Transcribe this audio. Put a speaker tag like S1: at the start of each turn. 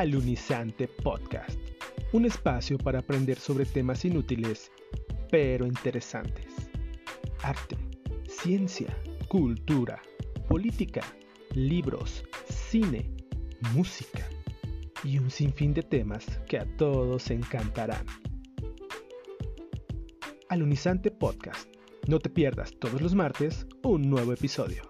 S1: Alunizante Podcast, un espacio para aprender sobre temas inútiles pero interesantes. Arte, ciencia, cultura, política, libros, cine, música y un sinfín de temas que a todos encantarán. Alunizante Podcast. No te pierdas todos los martes un nuevo episodio.